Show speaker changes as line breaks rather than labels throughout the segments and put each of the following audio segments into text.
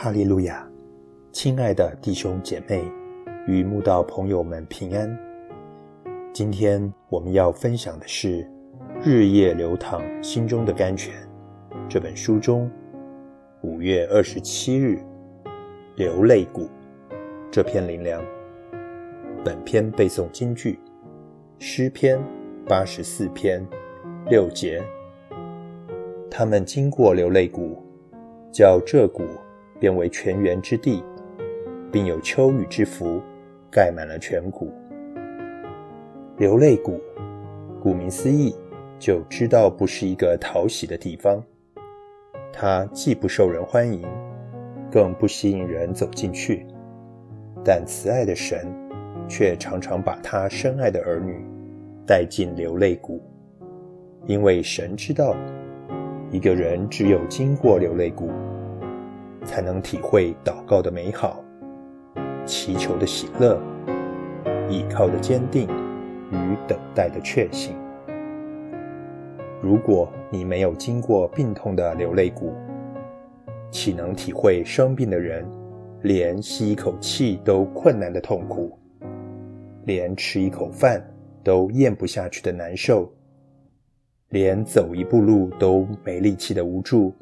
哈利路亚！亲爱的弟兄姐妹与慕道朋友们平安。今天我们要分享的是《日夜流淌心中的甘泉》这本书中五月二十七日流泪谷这篇灵粮。本篇背诵金句：诗篇八十四篇六节。他们经过流泪谷，叫这谷。变为泉源之地，并有秋雨之福，盖满了全谷。流泪谷，顾名思义，就知道不是一个讨喜的地方。它既不受人欢迎，更不吸引人走进去。但慈爱的神，却常常把他深爱的儿女带进流泪谷，因为神知道，一个人只有经过流泪谷。才能体会祷告的美好，祈求的喜乐，依靠的坚定与等待的确信。如果你没有经过病痛的流泪谷，岂能体会生病的人连吸一口气都困难的痛苦，连吃一口饭都咽不下去的难受，连走一步路都没力气的无助？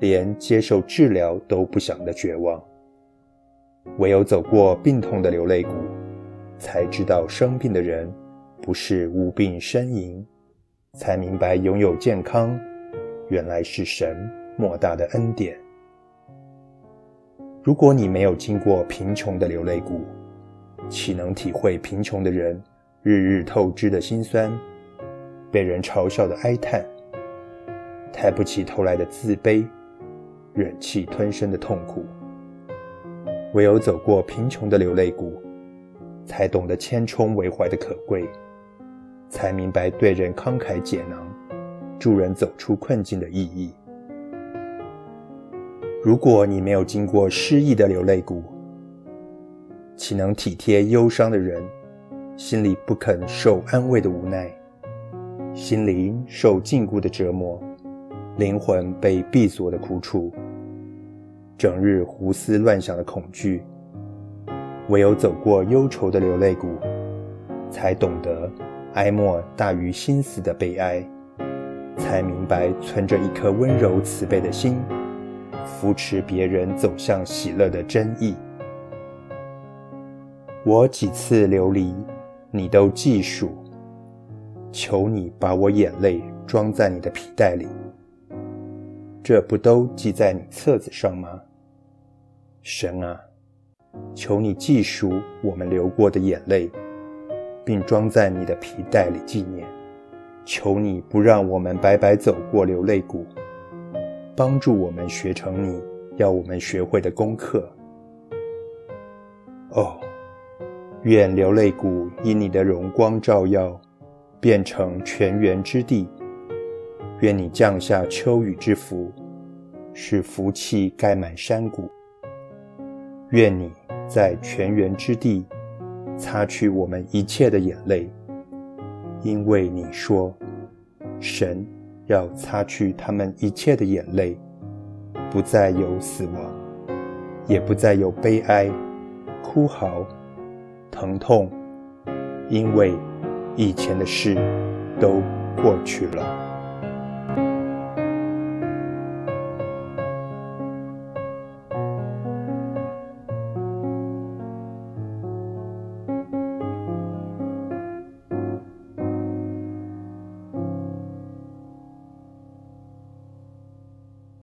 连接受治疗都不想的绝望，唯有走过病痛的流泪谷，才知道生病的人不是无病呻吟，才明白拥有健康原来是神莫大的恩典。如果你没有经过贫穷的流泪谷，岂能体会贫穷的人日日透支的辛酸，被人嘲笑的哀叹，抬不起头来的自卑？忍气吞声的痛苦，唯有走过贫穷的流泪谷，才懂得千冲为怀的可贵，才明白对人慷慨解囊、助人走出困境的意义。如果你没有经过失意的流泪谷，岂能体贴忧伤的人心里不肯受安慰的无奈，心灵受禁锢的折磨，灵魂被闭锁的苦楚？整日胡思乱想的恐惧，唯有走过忧愁的流泪谷，才懂得哀莫大于心死的悲哀，才明白存着一颗温柔慈悲的心，扶持别人走向喜乐的真意。我几次流离，你都记数，求你把我眼泪装在你的皮带里，这不都记在你册子上吗？神啊，求你记数我们流过的眼泪，并装在你的皮带里纪念。求你不让我们白白走过流泪谷，帮助我们学成你要我们学会的功课。哦，愿流泪谷因你的荣光照耀，变成泉源之地。愿你降下秋雨之福，使福气盖满山谷。愿你在泉源之地擦去我们一切的眼泪，因为你说，神要擦去他们一切的眼泪，不再有死亡，也不再有悲哀、哭嚎、疼痛，因为以前的事都过去了。